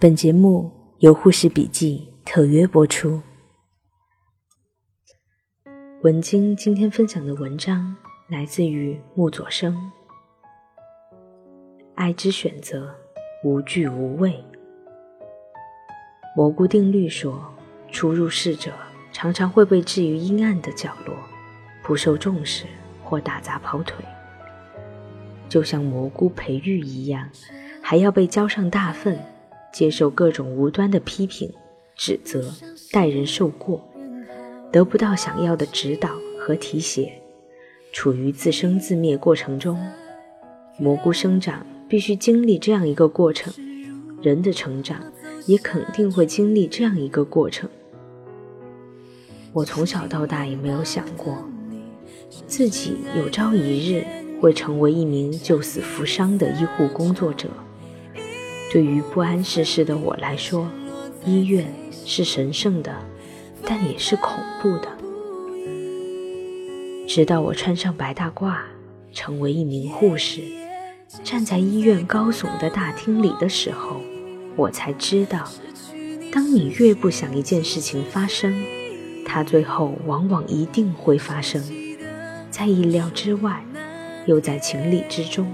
本节目由护士笔记特约播出。文晶今天分享的文章来自于木佐生。爱之选择，无惧无畏。蘑菇定律说，初入世者常常会被置于阴暗的角落，不受重视或打杂跑腿，就像蘑菇培育一样，还要被浇上大粪。接受各种无端的批评、指责，待人受过，得不到想要的指导和提携，处于自生自灭过程中。蘑菇生长必须经历这样一个过程，人的成长也肯定会经历这样一个过程。我从小到大也没有想过，自己有朝一日会成为一名救死扶伤的医护工作者。对于不谙世事的我来说，医院是神圣的，但也是恐怖的。直到我穿上白大褂，成为一名护士，站在医院高耸的大厅里的时候，我才知道，当你越不想一件事情发生，它最后往往一定会发生，在意料之外，又在情理之中。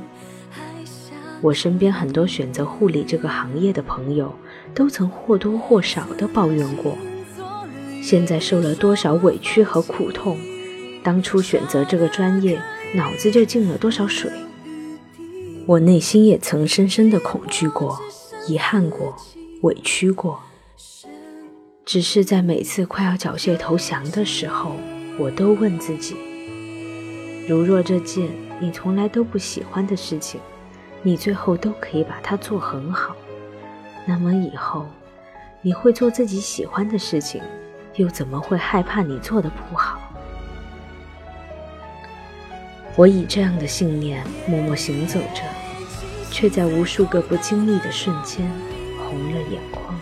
我身边很多选择护理这个行业的朋友，都曾或多或少的抱怨过，现在受了多少委屈和苦痛，当初选择这个专业，脑子就进了多少水。我内心也曾深深的恐惧过，遗憾过，委屈过，只是在每次快要缴械投降的时候，我都问自己：如若这件你从来都不喜欢的事情，你最后都可以把它做很好，那么以后你会做自己喜欢的事情，又怎么会害怕你做的不好？我以这样的信念默默行走着，却在无数个不经意的瞬间红了眼眶。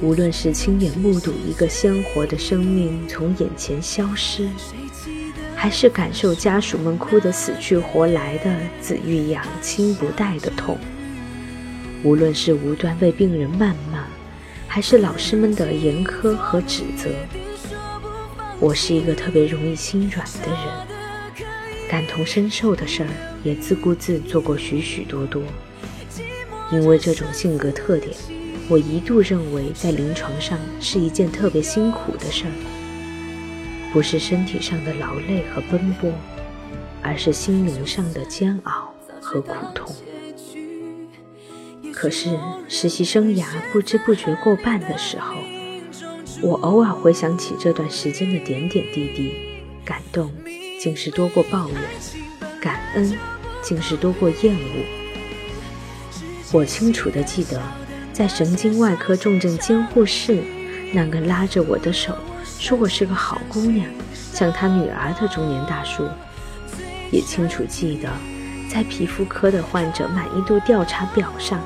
无论是亲眼目睹一个鲜活的生命从眼前消失。还是感受家属们哭得死去活来的子欲养亲不待的痛。无论是无端被病人谩骂，还是老师们的严苛和指责，我是一个特别容易心软的人，感同身受的事儿也自顾自做过许许多多。因为这种性格特点，我一度认为在临床上是一件特别辛苦的事儿。不是身体上的劳累和奔波，而是心灵上的煎熬和苦痛。可是实习生涯不知不觉过半的时候，我偶尔回想起这段时间的点点滴滴，感动竟是多过抱怨，感恩竟是多过厌恶。我清楚的记得，在神经外科重症监护室，那个拉着我的手。说我是个好姑娘，像他女儿的中年大叔，也清楚记得，在皮肤科的患者满意度调查表上，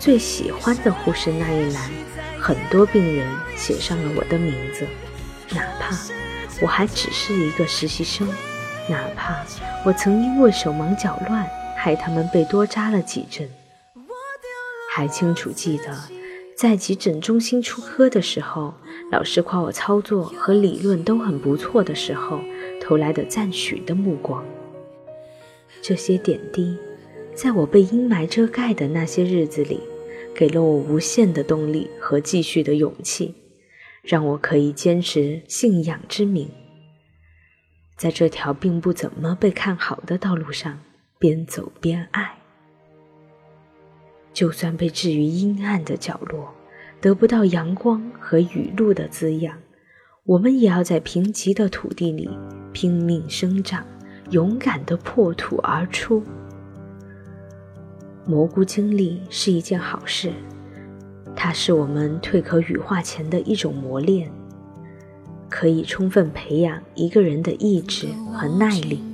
最喜欢的护士那一栏，很多病人写上了我的名字，哪怕我还只是一个实习生，哪怕我曾因为手忙脚乱，害他们被多扎了几针，还清楚记得。在急诊中心出科的时候，老师夸我操作和理论都很不错的时候，投来的赞许的目光。这些点滴，在我被阴霾遮盖的那些日子里，给了我无限的动力和继续的勇气，让我可以坚持信仰之名，在这条并不怎么被看好的道路上边走边爱。就算被置于阴暗的角落，得不到阳光和雨露的滋养，我们也要在贫瘠的土地里拼命生长，勇敢地破土而出。蘑菇经历是一件好事，它是我们蜕壳羽化前的一种磨练，可以充分培养一个人的意志和耐力。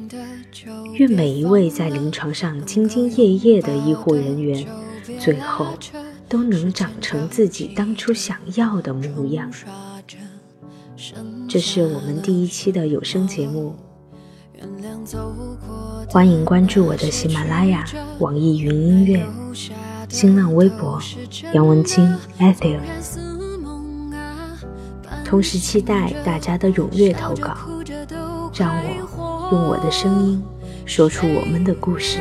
愿每一位在临床上兢兢业业的医护人员。最后都能长成自己当初想要的模样。这是我们第一期的有声节目，欢迎关注我的喜马拉雅、网易云音乐。新浪微博杨文清 Ethyl。同时期待大家的踊跃投稿，让我用我的声音说出我们的故事。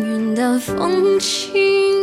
云淡风轻